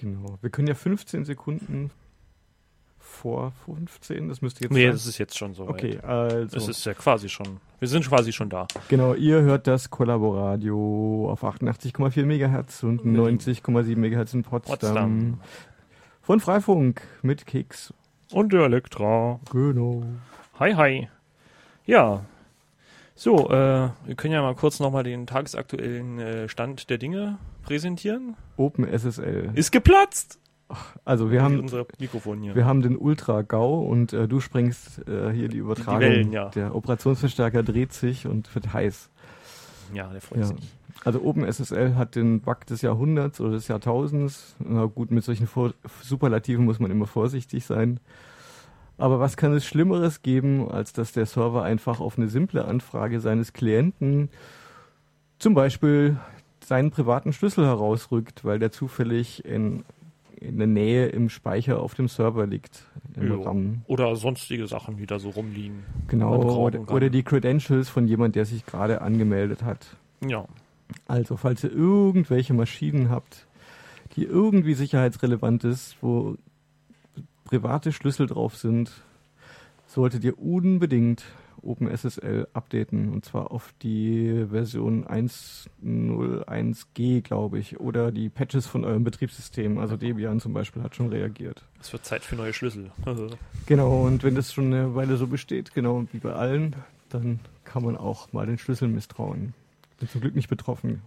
Genau. Wir können ja 15 Sekunden vor 15, das müsste jetzt Nee, sein. das ist jetzt schon so Okay, also. Es ist ja quasi schon. Wir sind quasi schon da. Genau, ihr hört das Kollaboradio auf 88,4 MHz und 90,7 MHz in Potsdam. Potsdam. Von Freifunk mit Keks. Und der Elektra. Genau. Hi, hi. Ja. So, äh, wir können ja mal kurz nochmal den tagesaktuellen äh, Stand der Dinge präsentieren. OpenSSL. Ist geplatzt! Also wir haben, unser Mikrofon hier. wir haben den Ultra GAU und äh, du sprengst äh, hier die Übertragung. Wellen, ja. Der Operationsverstärker dreht sich und wird heiß. ja, der freut Ja. sich. Also OpenSSL hat den Bug des Jahrhunderts oder des Jahrtausends. Na gut, mit solchen Vor Superlativen muss man immer vorsichtig sein. Aber was kann es Schlimmeres geben, als dass der Server einfach auf eine simple Anfrage seines Klienten zum Beispiel seinen privaten Schlüssel herausrückt, weil der zufällig in, in der Nähe im Speicher auf dem Server liegt. Oder sonstige Sachen, die da so rumliegen. Genau, oder, oder die Credentials von jemand, der sich gerade angemeldet hat. Ja. Also, falls ihr irgendwelche Maschinen habt, die irgendwie sicherheitsrelevant ist, wo private Schlüssel drauf sind, solltet ihr unbedingt OpenSSL updaten. Und zwar auf die Version 1.01g, glaube ich. Oder die Patches von eurem Betriebssystem. Also Debian zum Beispiel hat schon reagiert. Es wird Zeit für neue Schlüssel. Genau, und wenn das schon eine Weile so besteht, genau wie bei allen, dann kann man auch mal den Schlüssel misstrauen. Bin zum Glück nicht betroffen.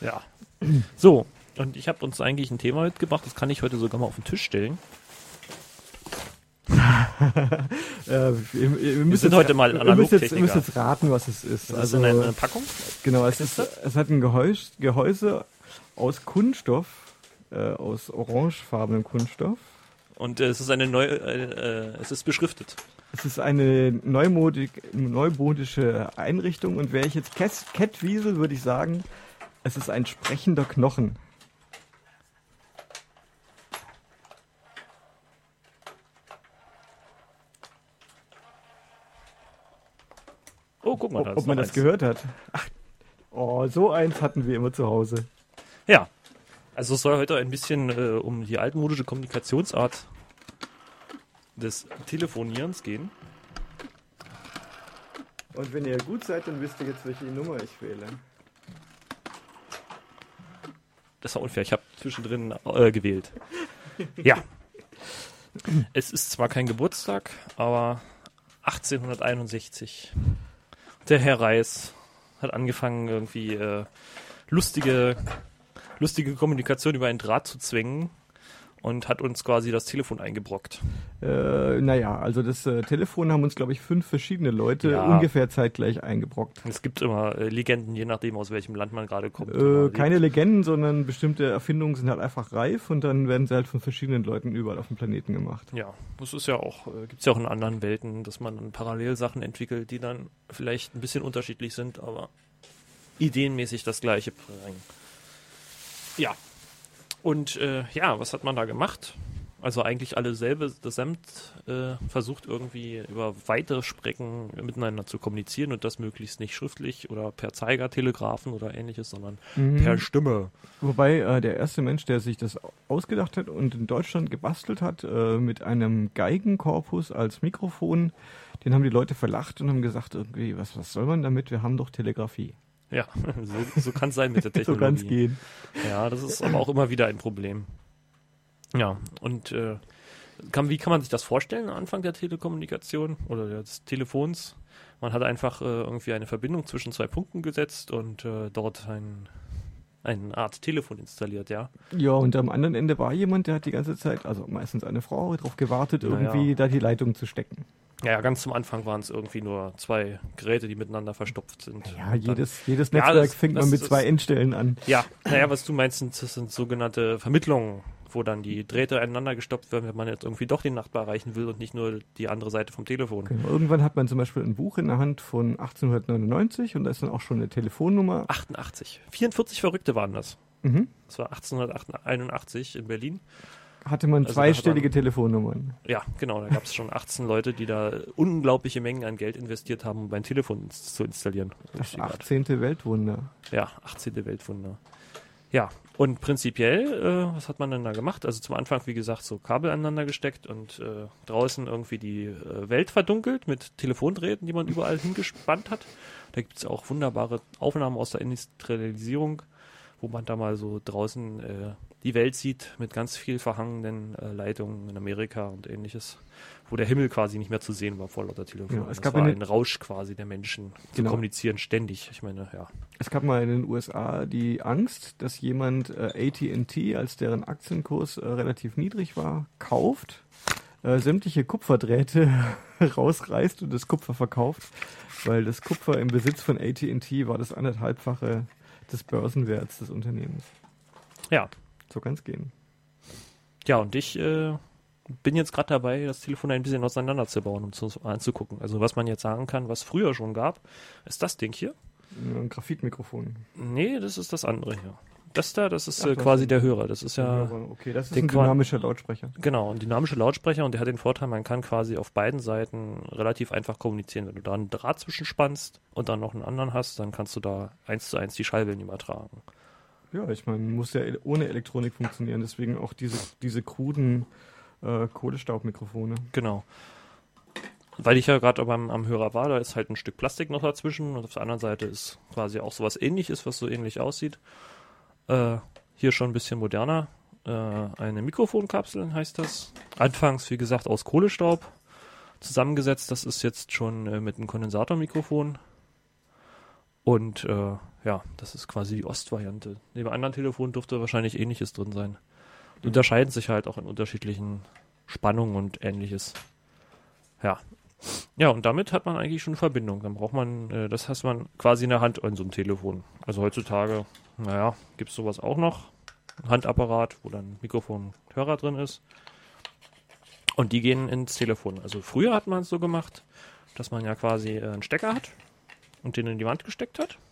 ja. So, und ich habe uns eigentlich ein Thema mitgebracht, das kann ich heute sogar mal auf den Tisch stellen. Äh, wir, wir müssen sind jetzt- heute mal wir müssen jetzt, wir Analogtechniker. müssen jetzt raten, was es ist. Das also, ist eine, eine Packung. genau, es, ist, es hat ein Gehäuse, Gehäuse aus Kunststoff, äh, aus orangefarbenem Kunststoff. Und äh, es ist eine neue, äh, äh, es ist beschriftet. Es ist eine neumodig, neumodische Einrichtung und wäre ich jetzt Cat- Catwiesel, würde ich sagen, es ist ein sprechender Knochen. Guck mal, Ob, da ob ist man das eins. gehört hat. Ach, oh, so eins hatten wir immer zu Hause. Ja. Also es soll heute ein bisschen äh, um die altmodische Kommunikationsart des Telefonierens gehen. Und wenn ihr gut seid, dann wisst ihr jetzt, welche Nummer ich wähle. Das war unfair, ich habe zwischendrin äh, gewählt. Ja. Es ist zwar kein Geburtstag, aber 1861. Der Herr Reis hat angefangen, irgendwie äh, lustige, lustige Kommunikation über einen Draht zu zwängen und hat uns quasi das Telefon eingebrockt. Äh, naja, also das äh, Telefon haben uns, glaube ich, fünf verschiedene Leute Ja. ungefähr zeitgleich eingebrockt. Es gibt immer äh, Legenden, je nachdem, aus welchem Land man gerade kommt. Äh, keine Legenden, sondern bestimmte Erfindungen sind halt einfach reif und dann werden sie halt von verschiedenen Leuten überall auf dem Planeten gemacht. Ja, das ist ja auch, äh, gibt es ja auch in anderen Welten, dass man dann parallel Sachen entwickelt, die dann vielleicht ein bisschen unterschiedlich sind, aber ideenmäßig das gleiche bringen. Ja. Und äh, ja, was hat man da gemacht? Also eigentlich alle selbe, das Samt äh, versucht irgendwie über weitere Strecken miteinander zu kommunizieren und das möglichst nicht schriftlich oder per Zeigertelegraphen oder ähnliches, sondern per Stimme. Wobei äh, der erste Mensch, der sich das ausgedacht hat und in Deutschland gebastelt hat, äh, mit einem Geigenkorpus als Mikrofon, den haben die Leute verlacht und haben gesagt, irgendwie, was, was soll man damit? Wir haben doch Telegrafie. Ja, so, so kann es sein mit der So Technologie. kann es gehen. Ja, das ist aber auch immer wieder ein Problem. Ja, und äh, kann, wie kann man sich das vorstellen am Anfang der Telekommunikation oder des Telefons? Man hat einfach äh, irgendwie eine Verbindung zwischen zwei Punkten gesetzt und äh, dort ein, eine Art Telefon installiert, ja. Ja, und am anderen Ende war jemand, der hat die ganze Zeit, also meistens eine Frau, darauf gewartet, Naja. irgendwie da die Leitung zu stecken. Ja, ganz zum Anfang waren es irgendwie nur zwei Geräte, die miteinander verstopft sind. Ja, jedes, jedes Ja, Netzwerk das- fängt das man mit ist- zwei Endstellen an. Ja, naja, was du meinst, sind, das sind sogenannte Vermittlungen, wo dann die Drähte aneinander gestopft werden, wenn man jetzt irgendwie doch den Nachbar erreichen will und nicht nur die andere Seite vom Telefon. Genau. Irgendwann hat man zum Beispiel ein Buch in der Hand von 1899 und da ist dann auch schon eine Telefonnummer. 88. 44 Verrückte waren das. Mhm. Das war 1881 in Berlin. Hatte man Also zweistellige hat Telefonnummern. Ja, genau, da gab es schon 18 Leute, die da unglaubliche Mengen an Geld investiert haben, um ein Telefon ins- zu installieren. Das Richtig 18. Weltwunder. Ja, 18. Weltwunder. Ja, und prinzipiell, äh, was hat man denn da gemacht? Also zum Anfang, wie gesagt, so Kabel aneinander gesteckt und äh, draußen irgendwie die äh, Welt verdunkelt mit Telefondrähten, die man überall hingespannt hat. Da gibt es auch wunderbare Aufnahmen aus der Industrialisierung, wo man da mal so draußen äh, die Welt sieht mit ganz viel verhangenen äh, Leitungen in Amerika und ähnliches, wo der Himmel quasi nicht mehr zu sehen war vor lauter Telefon. Ja, es das gab war eine- ein Rausch quasi der Menschen. zu Genau. kommunizieren ständig. Ich meine, ja. Es gab mal in den USA die Angst, dass jemand äh, AT&T, als deren Aktienkurs äh, relativ niedrig war, kauft, äh, sämtliche Kupferdrähte rausreißt und das Kupfer verkauft, weil das Kupfer im Besitz von AT&T war das anderthalbfache des Börsenwerts des Unternehmens. Ja, So kann es gehen. Ja, und ich äh, bin jetzt gerade dabei, das Telefon ein bisschen auseinanderzubauen, um zu, anzugucken. Also was man jetzt sagen kann, was früher schon gab, ist das Ding hier. Ein Graphitmikrofon. Nee, das ist das andere hier. Das da, das ist Ach, äh, quasi der Hörer. Das ist ja, okay, das ist ein dynamischer Lautsprecher. genau, ein dynamischer Lautsprecher und der hat den Vorteil, man kann quasi auf beiden Seiten relativ einfach kommunizieren. Wenn du da einen Draht zwischenspannst und dann noch einen anderen hast, dann kannst du da eins zu eins die Schallwellen übertragen. Ja, ich meine, muss ja ohne Elektronik funktionieren, deswegen auch diese, diese kruden äh, Kohlestaubmikrofone. Genau. Weil ich ja gerade beim am Hörer war, da ist halt ein Stück Plastik noch dazwischen und auf der anderen Seite ist quasi auch sowas ähnliches, was so ähnlich aussieht. Äh, hier schon ein bisschen moderner. Äh, eine Mikrofonkapsel heißt das. Anfangs, wie gesagt, aus Kohlestaub zusammengesetzt. Das ist jetzt schon äh, mit einem Kondensatormikrofon. Und äh, ja, das ist quasi die Ostvariante. Neben anderen Telefonen dürfte wahrscheinlich ähnliches drin sein. Die unterscheiden sich halt auch in unterschiedlichen Spannungen und ähnliches. Ja. Ja, und damit hat man eigentlich schon Verbindung. Dann braucht man, äh, das hat man quasi in der Hand an so einem Telefon. Also heutzutage, naja, gibt es sowas auch noch. Ein Handapparat, wo dann Mikrofon und Hörer drin ist. Und die gehen ins Telefon. Also früher hat man es so gemacht, dass man ja quasi äh, einen Stecker hat und den in die Wand gesteckt hat.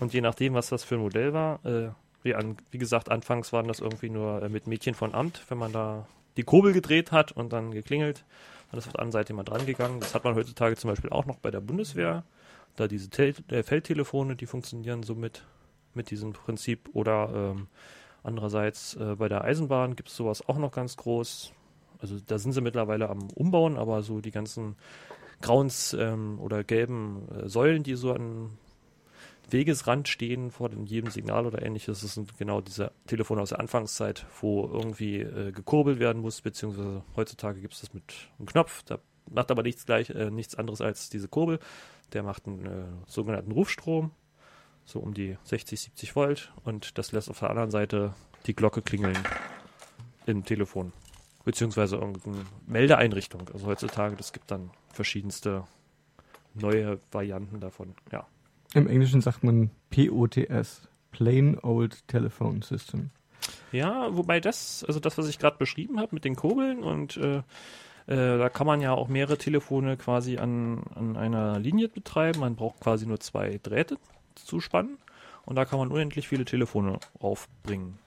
Und je nachdem, was das für ein Modell war, äh, wie, an, wie gesagt, anfangs waren das irgendwie nur äh, mit Mädchen von Amt, wenn man da die Kurbel gedreht hat und dann geklingelt, ist auf der anderen Seite jemand dran gegangen. Das hat man heutzutage zum Beispiel auch noch bei der Bundeswehr. Da diese Tel äh, Feldtelefone, die funktionieren so mit, mit diesem Prinzip. Oder ähm, andererseits äh, bei der Eisenbahn gibt es sowas auch noch ganz groß. Also da sind sie mittlerweile am Umbauen, aber so die ganzen grauen ähm, oder gelben äh, Säulen, die so an Wegesrand stehen vor dem jedem Signal oder ähnliches. Das sind genau diese Telefone aus der Anfangszeit, wo irgendwie äh, gekurbelt werden muss, beziehungsweise heutzutage gibt es das mit einem Knopf. Da macht aber nichts gleich, äh, nichts anderes als diese Kurbel. Der macht einen äh, sogenannten Rufstrom, so um die 60, 70 Volt und das lässt auf der anderen Seite die Glocke klingeln im Telefon. Beziehungsweise irgendeine Meldeeinrichtung. Also heutzutage, das gibt dann verschiedenste neue Varianten davon. Ja. Im Englischen sagt man POTS, Plain Old Telephone System. Ja, wobei das, also das, was ich gerade beschrieben habe mit den Kurbeln und äh, äh, da kann man ja auch mehrere Telefone quasi an, an einer Linie betreiben. Man braucht quasi nur zwei Drähte zu spannen und da kann man unendlich viele Telefone aufbringen.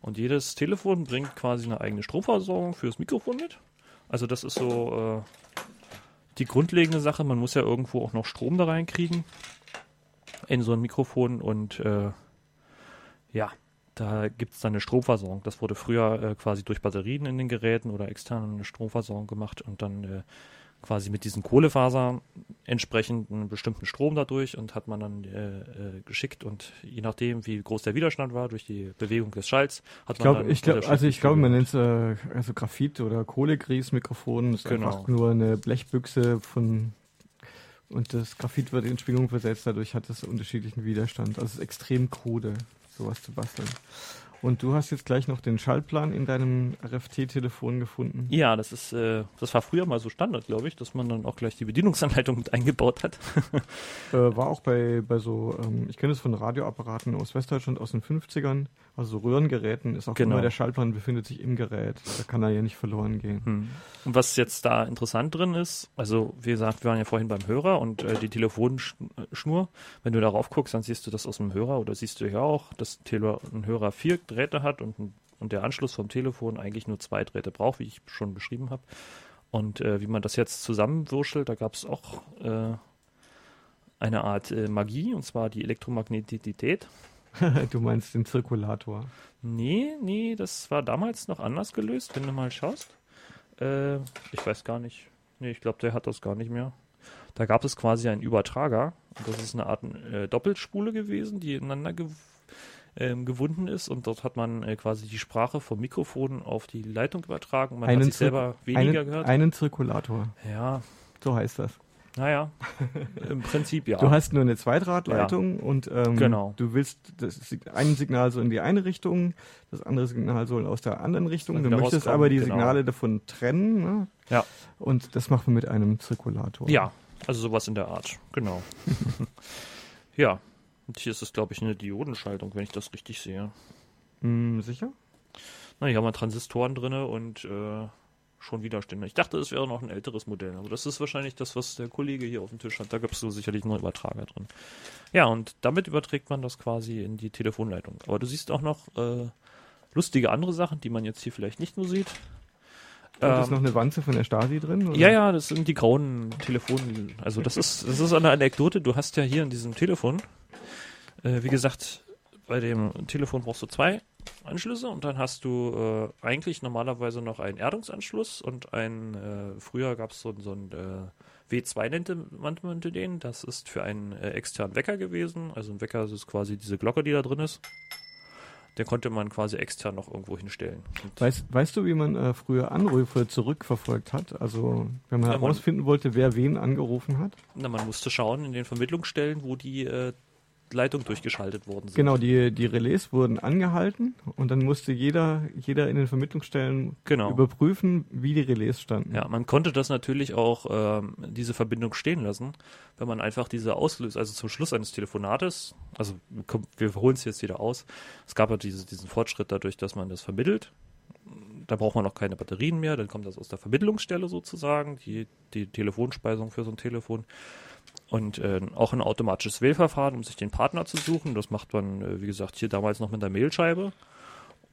Und jedes Telefon bringt quasi eine eigene Stromversorgung fürs Mikrofon mit. Also das ist so äh, die grundlegende Sache. Man muss ja irgendwo auch noch Strom da reinkriegen in so ein Mikrofon und äh, ja, da gibt es dann eine Stromversorgung. Das wurde früher äh, quasi durch Batterien in den Geräten oder extern eine Stromversorgung gemacht und dann äh, quasi mit diesen Kohlefasern entsprechend einen bestimmten Strom dadurch und hat man dann äh, äh, geschickt und je nachdem, wie groß der Widerstand war durch die Bewegung des Schalls, hat Ich man glaube, dann ich glaub, also ich glaube, man nennt es äh, also Graphit oder Kohlegrießmikrofon. Das ist Genau. einfach nur eine Blechbüchse von und das Graphit wird in Schwingung versetzt, dadurch hat es unterschiedlichen Widerstand. Also es ist extrem krude, sowas zu basteln. Und du hast jetzt gleich noch den Schaltplan in deinem RFT-Telefon gefunden. Ja, das ist, äh, das war früher mal so Standard, glaube ich, dass man dann auch gleich die Bedienungsanleitung mit eingebaut hat. Äh, war auch bei, bei so, ähm, ich kenne es von Radioapparaten aus Westdeutschland aus den 50ern, also so Röhrengeräten, ist auch Genau. immer der Schaltplan befindet sich im Gerät. Da kann er ja nicht verloren gehen. Hm. Und was jetzt da interessant drin ist, also wie gesagt, wir waren ja vorhin beim Hörer und äh, die Telefonschnur, wenn du darauf guckst, dann siehst du das aus dem Hörer oder siehst du ja auch, dass Tele ein Hörer vier Drähte hat und, und der Anschluss vom Telefon eigentlich nur zwei Drähte braucht, wie ich schon beschrieben habe. Und äh, wie man das jetzt zusammenwurschtelt, da gab es auch äh, eine Art äh, Magie, und zwar die Elektromagnetität. du meinst den Zirkulator. Nee, nee, das war damals noch anders gelöst, wenn du mal schaust. Äh, ich weiß gar nicht. Nee, ich glaube, der hat das gar nicht mehr. Da gab es quasi einen Übertrager. Das ist eine Art äh, Doppelspule gewesen, die ineinander gew ähm, gewunden ist. Und dort hat man äh, quasi die Sprache vom Mikrofon auf die Leitung übertragen. Man einen hat sich selber weniger einen, gehört. Einen Zirkulator. Ja. So heißt das. Naja, im Prinzip ja. Du hast nur eine Zweitradleitung ja. und ähm, genau. du willst das ein Signal soll in die eine Richtung, das andere Signal soll aus der anderen Richtung. Du möchtest aber die genau. Signale davon trennen. Ne? Ja. Und das macht man mit einem Zirkulator. Ja, also sowas in der Art, genau. ja, und hier ist es, glaube ich, eine Diodenschaltung, wenn ich das richtig sehe. Mm, sicher? Na, hier haben wir Transistoren drin und äh, schon Widerstände. Ich dachte, es wäre noch ein älteres Modell, aber das ist wahrscheinlich das, was der Kollege hier auf dem Tisch hat. Da gab es so sicherlich einen Übertrager drin. Ja, und damit überträgt man das quasi in die Telefonleitung. Aber du siehst auch noch äh, lustige andere Sachen, die man jetzt hier vielleicht nicht nur sieht. Ähm, ist noch eine Wanze von der Stasi drin? Oder? Ja, ja, das sind die grauen Telefone. Also das ist, das ist eine Anekdote. Du hast ja hier in diesem Telefon, äh, wie gesagt, bei dem Telefon brauchst du zwei Anschlüsse und dann hast du äh, eigentlich normalerweise noch einen Erdungsanschluss und ein, äh, früher gab es so, so ein äh, W2 nannte man den, das ist für einen äh, externen Wecker gewesen, also ein Wecker ist quasi diese Glocke, die da drin ist. Den konnte man quasi extern noch irgendwo hinstellen. Weißt, weißt du, wie man äh, früher Anrufe zurückverfolgt hat? Also, wenn man herausfinden wollte, wer wen angerufen hat? Na, man musste schauen in den Vermittlungsstellen, wo die äh, Leitung durchgeschaltet worden sind. Genau, die, die Relais wurden angehalten und dann musste jeder, jeder in den Vermittlungsstellen genau. überprüfen, wie die Relais standen. Ja, man konnte das natürlich auch, ähm, diese Verbindung stehen lassen, wenn man einfach diese Auslöser, also zum Schluss eines Telefonates, also komm, wir holen es jetzt wieder aus, es gab ja diese, diesen Fortschritt dadurch, dass man das vermittelt. Da braucht man noch keine Batterien mehr, dann kommt das aus der Vermittlungsstelle sozusagen, die, die Telefonspeisung für so ein Telefon und äh, auch ein automatisches Wählverfahren, um sich den Partner zu suchen. Das macht man, äh, wie gesagt, hier damals noch mit der Mailscheibe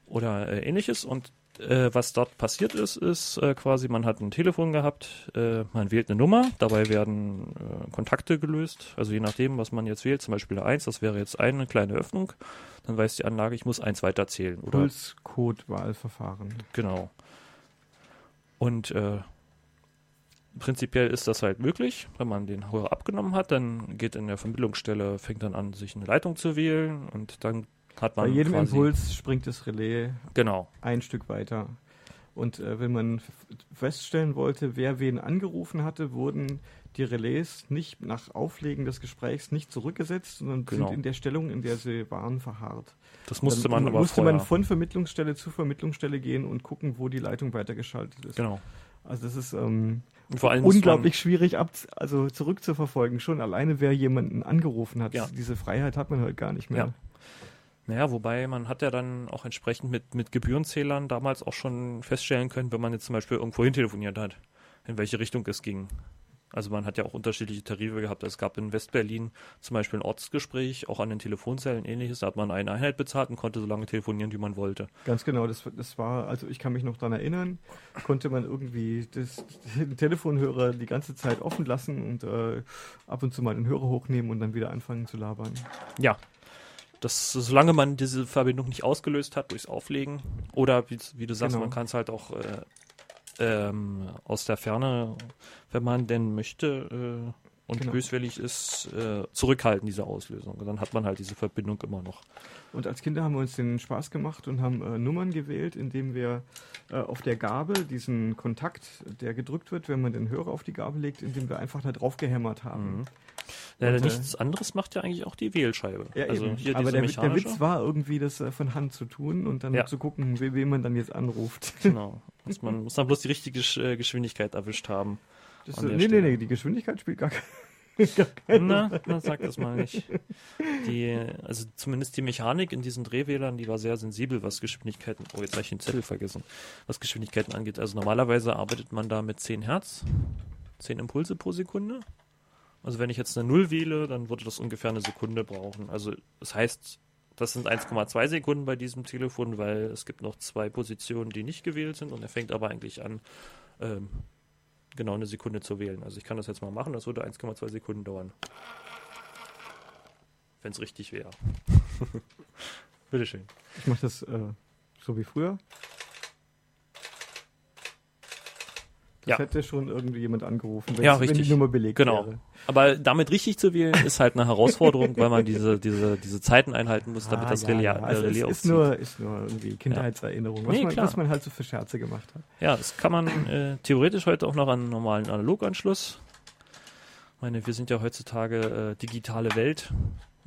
oder äh, ähnliches. Und äh, was dort passiert ist, ist äh, quasi, man hat ein Telefon gehabt, äh, man wählt eine Nummer, dabei werden Kontakte gelöst. Also je nachdem, was man jetzt wählt, zum Beispiel eine 1, das wäre jetzt eine kleine Öffnung, dann weiß die Anlage, ich muss eins weiterzählen. Pulscode-Wahlverfahren. Genau. Und prinzipiell ist das halt möglich. Wenn man den Hörer abgenommen hat, dann geht in der Vermittlungsstelle, fängt dann an, sich eine Leitung zu wählen und dann hat man. Bei jedem Impuls springt das Relais genau. ein Stück weiter. Und äh, wenn man feststellen wollte, wer wen angerufen hatte, wurden die Relais nicht nach Auflegen des Gesprächs nicht zurückgesetzt, sondern genau. sind in der Stellung, in der sie waren, verharrt. Das musste Dann man aber musste vorher. man von Vermittlungsstelle zu Vermittlungsstelle gehen und gucken, wo die Leitung weitergeschaltet ist. Genau. Also das ist ähm, vor allem unglaublich schwierig ab, also zurückzuverfolgen. Schon alleine, wer jemanden angerufen hat. Ja. Diese Freiheit hat man halt gar nicht mehr. Ja. Naja, wobei man hat ja dann auch entsprechend mit, mit Gebührenzählern damals auch schon feststellen können, wenn man jetzt zum Beispiel irgendwo hin telefoniert hat, in welche Richtung es ging. Also man hat ja auch unterschiedliche Tarife gehabt. Es gab in Westberlin zum Beispiel ein Ortsgespräch, auch an den Telefonzellen ähnliches. Da hat man eine Einheit bezahlt und konnte so lange telefonieren, wie man wollte. Ganz genau. Das, das war, also ich kann mich noch daran erinnern, konnte man irgendwie das, den Telefonhörer die ganze Zeit offen lassen und äh, ab und zu mal den Hörer hochnehmen und dann wieder anfangen zu labern. Ja, das, solange man diese Verbindung nicht ausgelöst hat durchs Auflegen oder wie, wie du sagst, genau. man kann es halt auch äh, ähm, aus der Ferne, wenn man denn möchte äh, und genau. böswillig ist, äh, zurückhalten, diese Auslösung. Und dann hat man halt diese Verbindung immer noch. Und als Kinder haben wir uns den Spaß gemacht und haben äh, Nummern gewählt, indem wir äh, auf der Gabel diesen Kontakt, der gedrückt wird, wenn man den Hörer auf die Gabel legt, indem wir einfach da drauf gehämmert haben. Mhm. Ja, und, nichts äh, anderes macht ja eigentlich auch die Wählscheibe. Ja, also eben. hier Aber der, der, Witz war irgendwie, das äh, von Hand zu tun und dann ja. zu gucken, wie, wen man dann jetzt anruft. Genau. Muss man muss dann bloß die richtige äh, Geschwindigkeit erwischt haben. Das, nee, nee, nee, die Geschwindigkeit spielt gar keine na, na, sag das mal nicht. Die, also zumindest die Mechanik in diesen Drehwählern, die war sehr sensibel, was Geschwindigkeiten, oh, jetzt habe ich den Zettel vergessen, was Geschwindigkeiten angeht. Also normalerweise arbeitet man da mit 10 Hertz, 10 Impulse pro Sekunde. Also wenn ich jetzt eine Null wähle, dann würde das ungefähr eine Sekunde brauchen. Also das heißt, das sind 1,2 Sekunden bei diesem Telefon, weil es gibt noch zwei Positionen, die nicht gewählt sind und er fängt aber eigentlich an, ähm, genau eine Sekunde zu wählen. Also ich kann das jetzt mal machen, das würde 1,2 Sekunden dauern. Wenn es richtig wäre. Bitteschön. Ich mache das äh, so wie früher. Das Ja. hätte schon irgendwie jemand angerufen, wenn, Ja, es- wenn richtig. die Nummer belegt Genau. wäre. Aber damit richtig zu wählen, ist halt eine Herausforderung, weil man diese, diese, diese Zeiten einhalten muss, damit Ah, das ja, Relais, ja. äh, Also Relais ist aufzieht. nur, ist nur irgendwie Kindheitserinnerung, was, Nee, man, klar. was man halt so für Scherze gemacht hat. Ja, das kann man äh, theoretisch heute auch noch an einen normalen Analoganschluss. Ich meine, wir sind ja heutzutage äh, digitale Welt.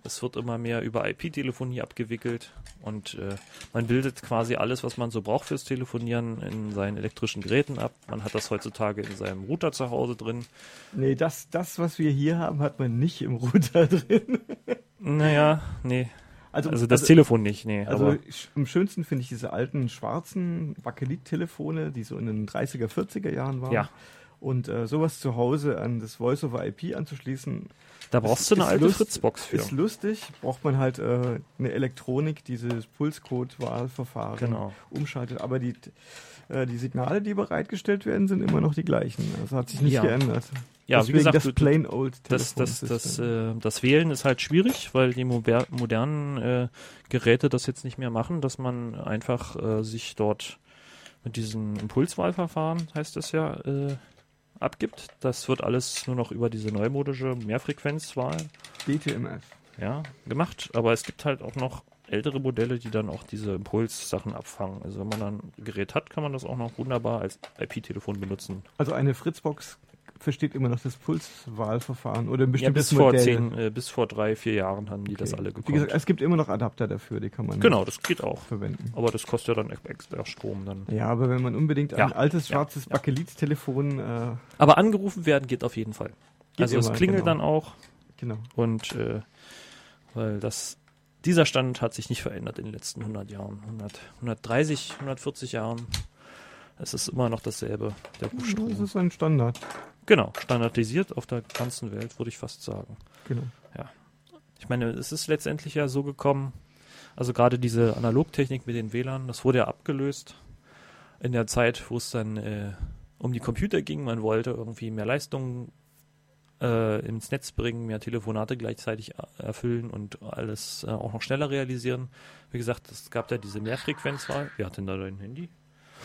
Es wird immer mehr über IP-Telefonie abgewickelt und äh, man bildet quasi alles, was man so braucht fürs Telefonieren in seinen elektrischen Geräten ab. Man hat das heutzutage in seinem Router zu Hause drin. Nee, das, das, was wir hier haben, hat man nicht im Router drin. Naja, nee. Also, Also das also, Telefon nicht, nee. also am schönsten finde ich diese alten schwarzen Bakelit-Telefone, die so in den 30er, 40er Jahren waren. Ja. Und äh, sowas zu Hause an das Voice-over-IP anzuschließen, da brauchst du eine alte Lust- Fritzbox für. ist lustig. Braucht man halt äh, eine Elektronik, dieses Pulscode-Wahlverfahren Genau. umschaltet. Aber die, äh, die Signale, die bereitgestellt werden, sind immer noch die gleichen. Also hat sich nicht Ja. geändert. Ja, Deswegen wie gesagt, das plain old Das, das, das, äh, das Wählen ist halt schwierig, weil die modernen äh, Geräte das jetzt nicht mehr machen, dass man einfach äh, sich dort mit diesem Impulswahlverfahren, heißt es ja, äh, abgibt. Das wird alles nur noch über diese neumodische Mehrfrequenzwahl DTMF. ja, gemacht. Aber es gibt halt auch noch ältere Modelle, die dann auch diese Impulssachen abfangen. Also wenn man dann ein Gerät hat, kann man das auch noch wunderbar als IP-Telefon benutzen. Also eine Fritzbox versteht immer noch das Pulswahlverfahren oder ein Ja, bestimmtes bis vor Modell. zehn, äh, bis vor drei, vier Jahren haben die das Okay. alle Wie gekonnt. gesagt, es gibt immer noch Adapter dafür, die kann man Genau, das geht auch. verwenden. Aber das kostet ja dann ex- extra Strom dann. Ja, aber wenn man unbedingt Ja. ein altes Ja. schwarzes Ja. Bakelit-Telefon, äh, Aber angerufen werden geht auf jeden Fall. Geht also es immer, klingelt genau. dann auch genau. und äh, weil das dieser Stand hat sich nicht verändert in den letzten 100 Jahren, 100, 130, 140 Jahren. Es ist immer noch dasselbe, der Das ist ein Standard. Genau, standardisiert auf der ganzen Welt, würde ich fast sagen. Genau. Ich meine, es ist letztendlich ja so gekommen, also gerade diese Analogtechnik mit den WLAN, das wurde ja abgelöst in der Zeit, wo es dann äh, um die Computer ging. Man wollte irgendwie mehr Leistung äh, ins Netz bringen, mehr Telefonate gleichzeitig er- erfüllen und alles äh, auch noch schneller realisieren. Wie gesagt, es gab ja diese Mehrfrequenzwahl. Wer hat denn da dein Handy?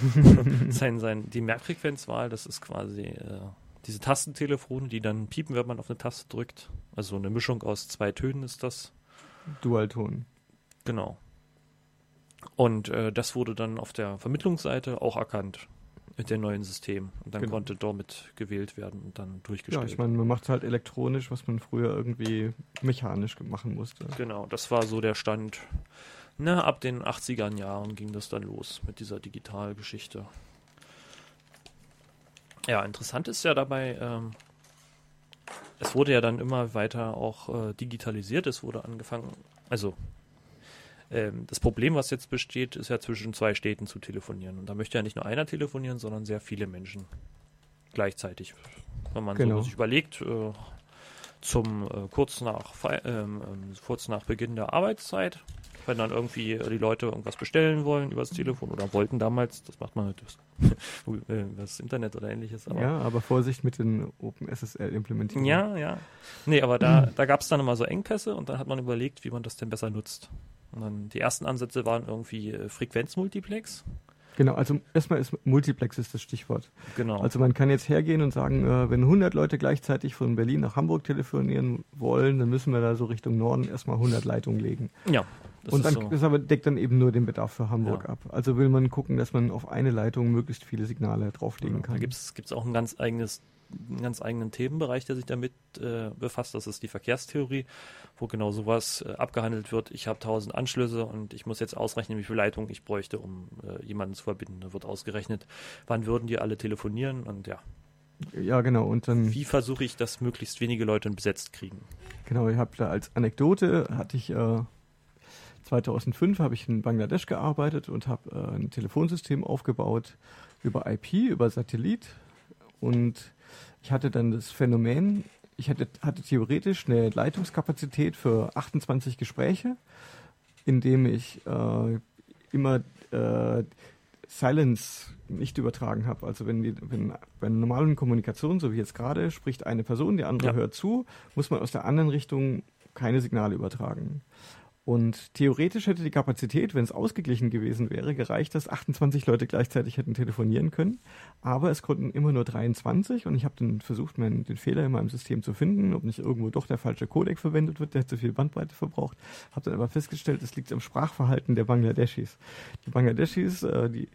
sein, sein, die Mehrfrequenzwahl, das ist quasi äh, diese Tastentelefone, die dann piepen, wenn man auf eine Taste drückt. Also eine Mischung aus zwei Tönen ist das. Dualton. Genau. Und äh, das wurde dann auf der Vermittlungsseite auch erkannt mit dem neuen System. Und dann Genau. konnte damit gewählt werden und dann Ja, durchgestellt. ich meine, man macht halt elektronisch, was man früher irgendwie mechanisch machen musste. Genau, das war so der Stand. Na, ab den 80er Jahren ging das dann los mit dieser Digitalgeschichte. Ja, interessant ist ja dabei, ähm, es wurde ja dann immer weiter auch äh, digitalisiert. Es wurde angefangen, also ähm, das Problem, was jetzt besteht, ist ja zwischen zwei Städten zu telefonieren. Und da möchte ja nicht nur einer telefonieren, sondern sehr viele Menschen gleichzeitig. Wenn man Genau. so sich überlegt, äh, zum äh, kurz nach ähm, ähm, kurz nach Beginn der Arbeitszeit, wenn dann irgendwie die Leute irgendwas bestellen wollen übers Telefon oder wollten damals, das macht man halt das, äh, das Internet oder ähnliches. Aber Ja, aber Vorsicht mit den OpenSSL-Implementierungen. ja, ja. Nee, aber da, da gab es dann immer so Engpässe und dann hat man überlegt, wie man das denn besser nutzt. Und dann die ersten Ansätze waren irgendwie äh, Frequenzmultiplex. Genau, also erstmal ist Multiplex ist das Stichwort. Genau. Also man kann jetzt hergehen und sagen, äh, wenn 100 Leute gleichzeitig von Berlin nach Hamburg telefonieren wollen, dann müssen wir da so Richtung Norden erstmal 100 Leitungen legen. ja, das und dann so. das aber deckt dann eben nur den Bedarf für Hamburg Ja. ab. Also will man gucken, dass man auf eine Leitung möglichst viele Signale drauflegen kann. Da gibt es auch ein ganz eigenes einen ganz eigenen Themenbereich, der sich damit äh, befasst. Das ist die Verkehrstheorie, wo genau sowas äh, abgehandelt wird. Ich habe tausend Anschlüsse und ich muss jetzt ausrechnen, wie viele Leitungen ich bräuchte, um äh, jemanden zu verbinden. Da wird ausgerechnet, wann würden die alle telefonieren und ja, ja, genau. Und dann wie versuche ich, dass möglichst wenige Leute besetzt kriegen. Genau, ich habe da als Anekdote hatte ich äh, 2005 habe ich in Bangladesch gearbeitet und habe äh, ein Telefonsystem aufgebaut über IP, über Satellit und ich hatte dann das Phänomen, ich hatte, hatte theoretisch eine Leitungskapazität für 28 Gespräche, indem ich äh, immer äh, Silence nicht übertragen habe. Also wenn, die, wenn bei einer normalen Kommunikation, so wie jetzt gerade, spricht eine Person, die andere Ja. hört zu, muss man aus der anderen Richtung keine Signale übertragen. Und theoretisch hätte die Kapazität, wenn es ausgeglichen gewesen wäre, gereicht, dass 28 Leute gleichzeitig hätten telefonieren können. Aber es konnten immer nur 23 und ich habe dann versucht, meinen, den Fehler in meinem System zu finden, ob nicht irgendwo doch der falsche Codec verwendet wird, der zu viel Bandbreite verbraucht. Habe dann aber festgestellt, es liegt am Sprachverhalten der Bangladeschis. Die Bangladeschis, äh, die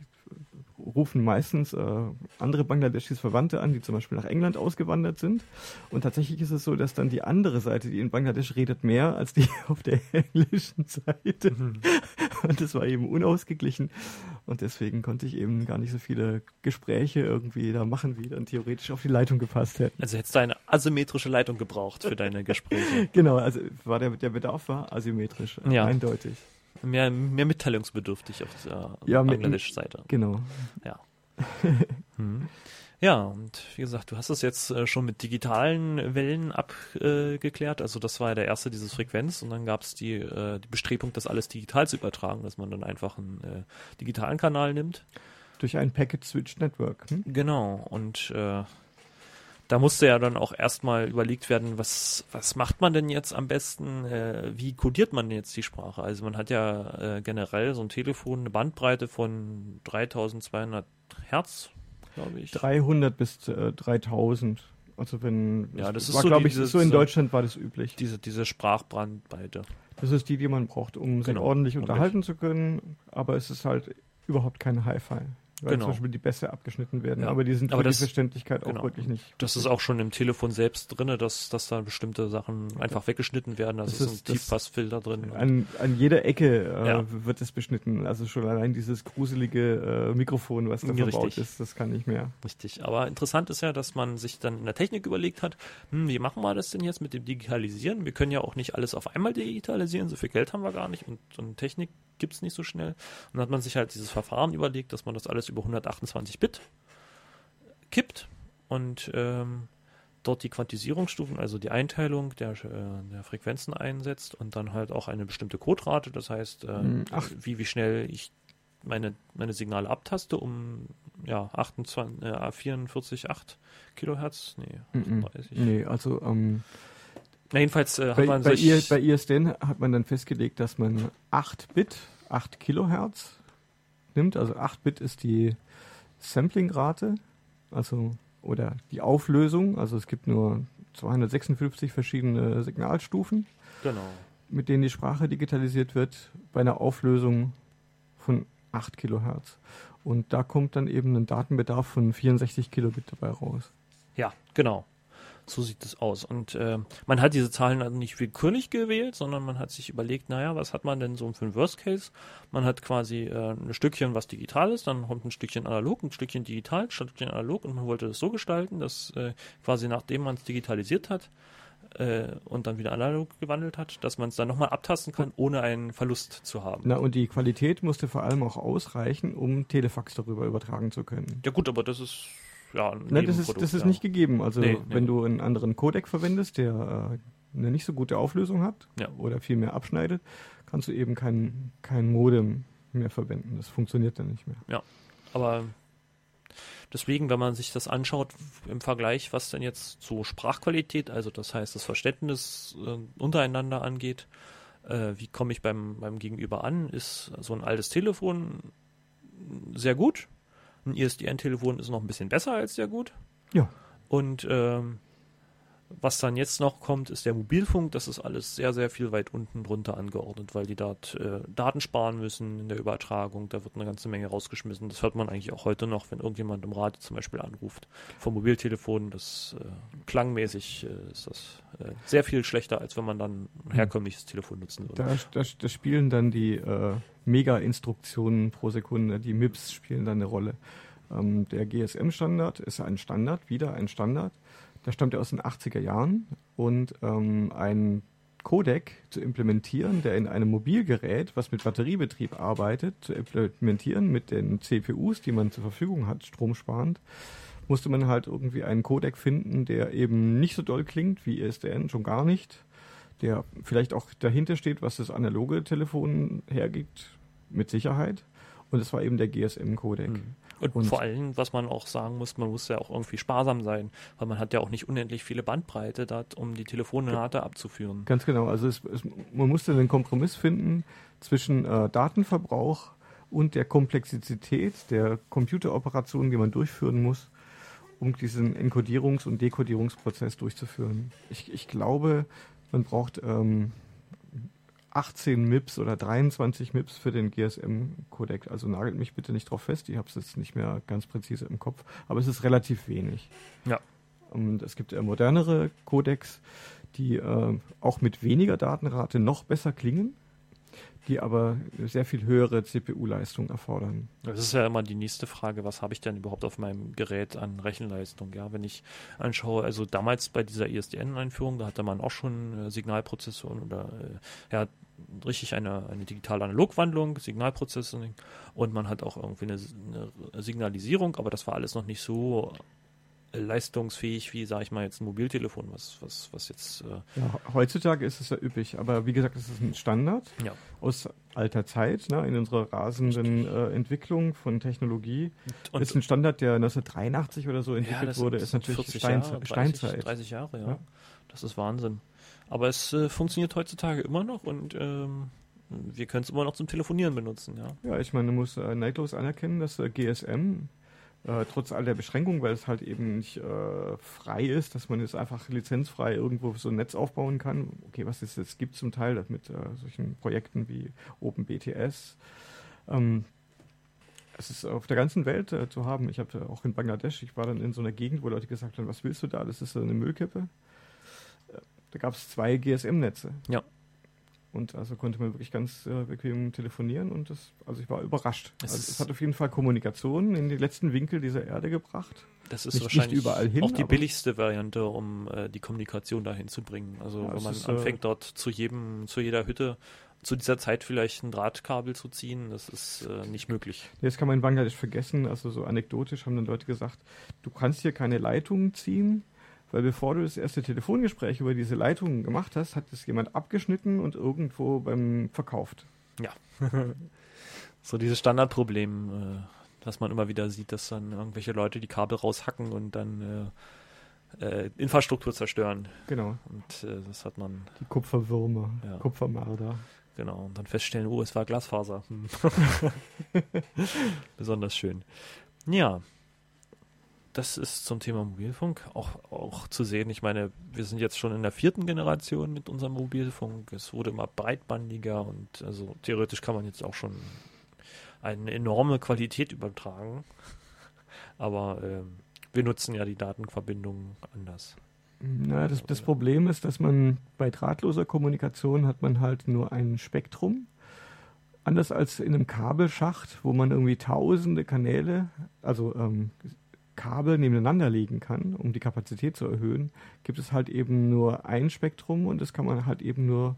rufen meistens äh, andere Bangladeschis Verwandte an, die zum Beispiel nach England ausgewandert sind. Und tatsächlich ist es so, dass dann die andere Seite, die in Bangladesch redet, mehr als die auf der englischen Seite. Mhm. Und das war eben unausgeglichen. Und deswegen konnte ich eben gar nicht so viele Gespräche irgendwie da machen, wie dann theoretisch auf die Leitung gepasst hätten. Also hättest du eine asymmetrische Leitung gebraucht für deine Gespräche. genau, also war der, der Bedarf war asymmetrisch, ja. eindeutig mehr, mehr mitteilungsbedürftig auf der ja, Bangladesch-Seite. Genau. Ja. hm. Ja, und wie gesagt, du hast es jetzt äh, schon mit digitalen Wellen abgeklärt. Also das war ja der erste, dieses Frequenz. Und dann gab es die, äh, die Bestrebung, das alles digital zu übertragen, dass man dann einfach einen äh, digitalen Kanal nimmt. Durch ein Packet Switch Network. Hm? Genau. Und äh, da musste ja dann auch erstmal überlegt werden, was, was macht man denn jetzt am besten? Äh, wie codiert man jetzt die Sprache? Also man hat ja äh, generell so ein Telefon, eine Bandbreite von 3200 Hertz, glaube ich. 300 bis äh, 3000. Also wenn, ja, das, das ist war, glaube ich, so in Deutschland war das üblich. Diese, diese Sprachbrandbreite. Das ist die, die man braucht, um sich genau. ordentlich unterhalten zu können, aber es ist halt überhaupt keine Hi-Fi weil genau. zum Beispiel die Bässe abgeschnitten werden. Ja. Aber die sind aber für das, die Verständlichkeit genau. auch wirklich nicht. Das ist auch schon im Telefon selbst drin, dass, dass da bestimmte Sachen einfach weggeschnitten werden. Also das ist, ist ein Tiefpassfilter drin. An, an jeder Ecke äh, ja. wird es beschnitten. Also schon allein dieses gruselige äh, Mikrofon, was da ja, verbaut richtig. ist, das kann nicht mehr. Richtig. Aber interessant ist ja, dass man sich dann in der Technik überlegt hat, hm, wie machen wir das denn jetzt mit dem Digitalisieren? Wir können ja auch nicht alles auf einmal digitalisieren, so viel Geld haben wir gar nicht und, und Technik gibt es nicht so schnell. Und dann hat man sich halt dieses Verfahren überlegt, dass man das alles über 128 Bit kippt und ähm, dort die Quantisierungsstufen, also die Einteilung der, äh, der Frequenzen einsetzt und dann halt auch eine bestimmte Codrate, das heißt, äh, hm, wie, wie schnell ich meine, meine Signale abtaste, um ja, 28, äh, 44, 8 Kilohertz? Nee, mm -mm. Nee, also ähm, na, jedenfalls äh, hat bei, man bei, bei ISDN hat man dann festgelegt, dass man 8 Bit, 8 Kilohertz nimmt. Also 8 Bit ist die Samplingrate, also oder die Auflösung. Also es gibt nur 256 verschiedene Signalstufen, genau. mit denen die Sprache digitalisiert wird, bei einer Auflösung von 8 Kilohertz. Und da kommt dann eben ein Datenbedarf von 64 Kilobit dabei raus. Ja, genau. So sieht es aus. Und äh, man hat diese Zahlen also nicht willkürlich gewählt, sondern man hat sich überlegt, naja, was hat man denn so für einen Worst Case? Man hat quasi äh, ein Stückchen, was digital ist, dann kommt ein Stückchen analog, ein Stückchen digital, ein Stückchen analog und man wollte es so gestalten, dass äh, quasi nachdem man es digitalisiert hat, äh, und dann wieder analog gewandelt hat, dass man es dann nochmal abtasten kann, ohne einen Verlust zu haben. Na, und die Qualität musste vor allem auch ausreichen, um Telefax darüber übertragen zu können. Ja gut, aber das ist ja, ein Nein, das ist, das ist ja. nicht gegeben. Also nee, wenn nee. du einen anderen Codec verwendest, der äh, eine nicht so gute Auflösung hat ja. oder viel mehr abschneidet, kannst du eben kein, kein Modem mehr verwenden. Das funktioniert dann nicht mehr. Ja, aber deswegen, wenn man sich das anschaut im Vergleich, was denn jetzt so Sprachqualität, also das heißt das Verständnis äh, untereinander angeht, äh, wie komme ich beim, beim Gegenüber an, ist so ein altes Telefon sehr gut ein ISDN-Telefon ist noch ein bisschen besser als sehr gut. Ja. Und ähm, was dann jetzt noch kommt, ist der Mobilfunk. Das ist alles sehr, sehr viel weit unten drunter angeordnet, weil die dort äh, Daten sparen müssen in der Übertragung. Da wird eine ganze Menge rausgeschmissen. Das hört man eigentlich auch heute noch, wenn irgendjemand im Radio zum Beispiel anruft. Vom Mobiltelefon, das äh, klangmäßig äh, ist das äh, sehr viel schlechter, als wenn man dann ein herkömmliches Telefon nutzen würde. Da, da, da spielen dann die äh, Mega-Instruktionen pro Sekunde, die MIPS spielen dann eine Rolle. Ähm, der GSM-Standard ist ein Standard, wieder ein Standard da stammt er aus den 80er Jahren und ähm, ein Codec zu implementieren, der in einem Mobilgerät, was mit Batteriebetrieb arbeitet, zu implementieren mit den CPUs, die man zur Verfügung hat, stromsparend, musste man halt irgendwie einen Codec finden, der eben nicht so doll klingt wie ISDN, schon gar nicht, der vielleicht auch dahinter steht, was das analoge Telefon hergibt, mit Sicherheit, Und das war eben der GSM-Codec. Mhm. Und, und, vor allem, was man auch sagen muss, man muss ja auch irgendwie sparsam sein, weil man hat ja auch nicht unendlich viele Bandbreite, dat, um die Telefonate abzuführen. Ganz genau. Also es, es, man musste einen Kompromiss finden zwischen äh, Datenverbrauch und der Komplexität der Computeroperationen, die man durchführen muss, um diesen Enkodierungs- und Dekodierungsprozess durchzuführen. Ich, ich glaube, man braucht ähm, 18 MIPS oder 23 MIPS für den GSM-Codec. Also nagelt mich bitte nicht drauf fest, ich habe es jetzt nicht mehr ganz präzise im Kopf, aber es ist relativ wenig. Ja. Und es gibt modernere Codecs, die äh, auch mit weniger Datenrate noch besser klingen die aber sehr viel höhere CPU-Leistung erfordern. Das ist ja immer die nächste Frage, was habe ich denn überhaupt auf meinem Gerät an Rechenleistung? Ja, wenn ich anschaue, also damals bei dieser ISDN-Einführung, da hatte man auch schon äh, Signalprozessoren oder äh, ja, richtig eine, eine digitale Analogwandlung, Signalprozessing und man hat auch irgendwie eine, eine Signalisierung, aber das war alles noch nicht so leistungsfähig wie, sage ich mal, jetzt ein Mobiltelefon, was, was, was jetzt. Äh ja, heutzutage ist es ja üppig, aber wie gesagt, es ist ein Standard ja. aus alter Zeit, ne, in unserer rasenden äh, Entwicklung von Technologie. Und, ist ein Standard, der 1983 oder so entwickelt ja, wurde, ist natürlich Stein, Jahre, 30, Steinzeit. 30 Jahre, ja. ja. Das ist Wahnsinn. Aber es äh, funktioniert heutzutage immer noch und ähm, wir können es immer noch zum Telefonieren benutzen, ja. Ja, ich meine, du musst äh, neidlos anerkennen, dass äh, GSM äh, trotz all der Beschränkungen, weil es halt eben nicht äh, frei ist, dass man jetzt einfach lizenzfrei irgendwo so ein Netz aufbauen kann. Okay, was es jetzt gibt zum Teil mit äh, solchen Projekten wie OpenBTS. Ähm, es ist auf der ganzen Welt äh, zu haben. Ich habe auch in Bangladesch, ich war dann in so einer Gegend, wo Leute gesagt haben, was willst du da? Das ist eine Müllkippe. Äh, da gab es zwei GSM-Netze. Ja. Und also konnte man wirklich ganz äh, bequem telefonieren und das, also ich war überrascht. Es, also es hat auf jeden Fall Kommunikation in die letzten Winkel dieser Erde gebracht. Das ist nicht, wahrscheinlich nicht überall hin, auch die billigste Variante, um äh, die Kommunikation dahin zu bringen. Also ja, wenn man ist, äh, anfängt dort zu jedem, zu jeder Hütte zu dieser Zeit vielleicht ein Drahtkabel zu ziehen, das ist äh, nicht möglich. Das kann man in Bangladesch vergessen. Also so anekdotisch haben dann Leute gesagt, du kannst hier keine Leitungen ziehen, weil bevor du das erste Telefongespräch über diese Leitungen gemacht hast, hat es jemand abgeschnitten und irgendwo beim verkauft. Ja. so dieses Standardproblem, äh, dass man immer wieder sieht, dass dann irgendwelche Leute die Kabel raushacken und dann äh, äh, Infrastruktur zerstören. Genau. Und äh, das hat man. Die Kupferwürmer, ja. Kupfermarder. Genau, und dann feststellen, oh, es war Glasfaser. Hm. Besonders schön. Ja, das ist zum Thema Mobilfunk auch, auch zu sehen. Ich meine, wir sind jetzt schon in der vierten Generation mit unserem Mobilfunk. Es wurde immer breitbandiger und also theoretisch kann man jetzt auch schon eine enorme Qualität übertragen. Aber äh, wir nutzen ja die Datenverbindungen anders. Na, das, das Problem ist, dass man bei drahtloser Kommunikation hat man halt nur ein Spektrum. Anders als in einem Kabelschacht, wo man irgendwie tausende Kanäle, also ähm, Kabel nebeneinander legen kann, um die Kapazität zu erhöhen, gibt es halt eben nur ein Spektrum und das kann man halt eben nur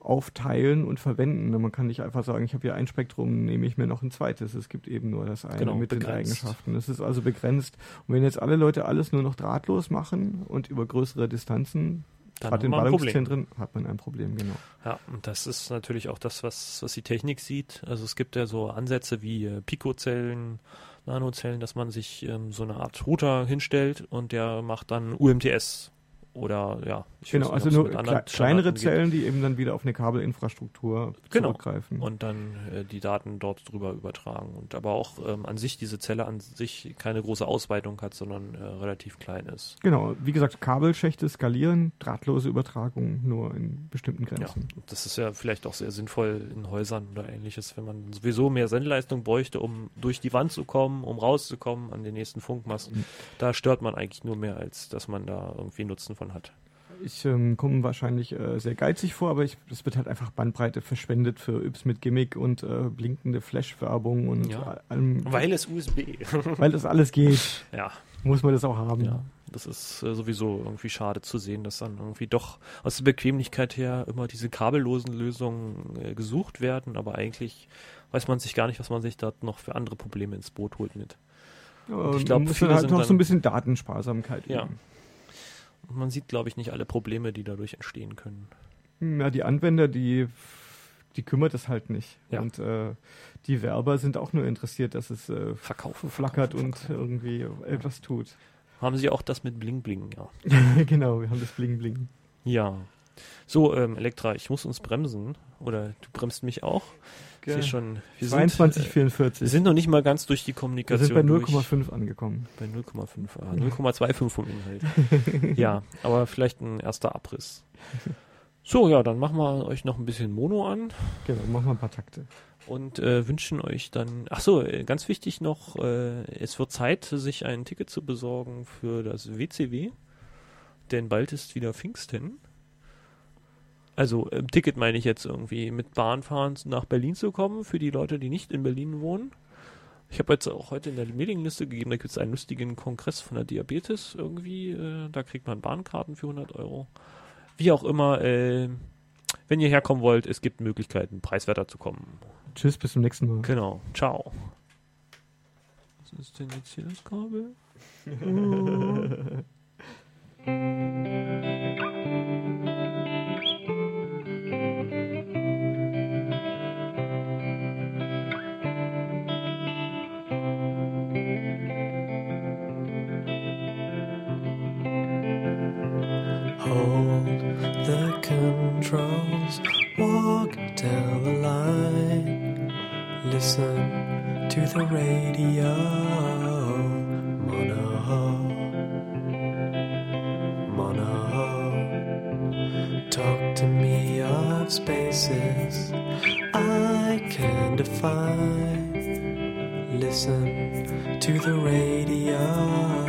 aufteilen und verwenden. Man kann nicht einfach sagen, ich habe hier ein Spektrum, nehme ich mir noch ein zweites. Es gibt eben nur das eine genau, mit begrenzt. den Eigenschaften. Es ist also begrenzt. Und wenn jetzt alle Leute alles nur noch drahtlos machen und über größere Distanzen Gerade in Ballungszentren hat man ein Problem, genau. Ja, und das ist natürlich auch das, was, was die Technik sieht. Also es gibt ja so Ansätze wie äh, Pico-Zellen, Nanozellen, dass man sich ähm, so eine Art Router hinstellt und der macht dann UMTS oder ja. genau, nicht, also nur kle kleinere Zellen, die eben dann wieder auf eine Kabelinfrastruktur genau. zurückgreifen. Und dann äh, die Daten dort drüber übertragen. Und aber auch ähm, an sich diese Zelle an sich keine große Ausweitung hat, sondern äh, relativ klein ist. Genau, wie gesagt, Kabelschächte skalieren, drahtlose Übertragung nur in bestimmten Grenzen. Ja, das ist ja vielleicht auch sehr sinnvoll in Häusern oder ähnliches, wenn man sowieso mehr Sendeleistung bräuchte, um durch die Wand zu kommen, um rauszukommen an den nächsten Funkmasten. Mhm. Da stört man eigentlich nur mehr, als dass man da irgendwie Nutzen von hat. Ich ähm, komme wahrscheinlich äh, sehr geizig vor, aber es wird halt einfach Bandbreite verschwendet für Yps mit Gimmick und äh, blinkende Flash-Werbung und ja. allem. Weil es USB. weil es alles geht. Ja. Muss man das auch haben. Ja. Das ist äh, sowieso irgendwie schade zu sehen, dass dann irgendwie doch aus der Bequemlichkeit her immer diese kabellosen Lösungen äh, gesucht werden, aber eigentlich weiß man sich gar nicht, was man sich dort noch für andere Probleme ins Boot holt mit. Und ich glaube, viele halt noch so ein bisschen Datensparsamkeit. Ja. Eben man sieht, glaube ich, nicht alle Probleme, die dadurch entstehen können. Ja, die Anwender, die die kümmert es halt nicht. Ja. Und äh, die Werber sind auch nur interessiert, dass es äh, Verkaufen, flackert verkaufen, und verkaufen. irgendwie etwas tut. Haben Sie auch das mit Bling Bling, ja. genau, wir haben das Bling Bling. Ja. So, ähm, Elektra, ich muss uns bremsen. Oder du bremst mich auch. Ich sehe schon, wir sind, äh, 22,44. wir sind noch nicht mal ganz durch die wir Kommunikation. sind bei durch. 0,5 angekommen. Bei 0,5, ah, 0,25 vom Inhalt. ja, aber vielleicht ein erster Abriss. So, ja, dann machen wir euch noch ein bisschen Mono an Genau, machen wir ein paar Takte. und äh, wünschen euch dann. Ach so, äh, ganz wichtig noch: äh, Es wird Zeit, sich ein Ticket zu besorgen für das WCW, denn bald ist wieder Pfingsten. Also äh, Ticket meine ich jetzt irgendwie mit Bahnfahren nach Berlin zu kommen für die Leute, die nicht in Berlin wohnen. Ich habe jetzt auch heute in der Mailingliste gegeben, da gibt es einen lustigen Kongress von der Diabetes irgendwie. Äh, da kriegt man Bahnkarten für 100 Euro. Wie auch immer, äh, wenn ihr herkommen wollt, es gibt Möglichkeiten, preiswerter zu kommen. Tschüss, bis zum nächsten Mal. Genau, ciao. Was ist denn jetzt hier das Kabel? Hold listen to the radio. Mono, mono. Talk to me of spaces I can define. Listen to the radio.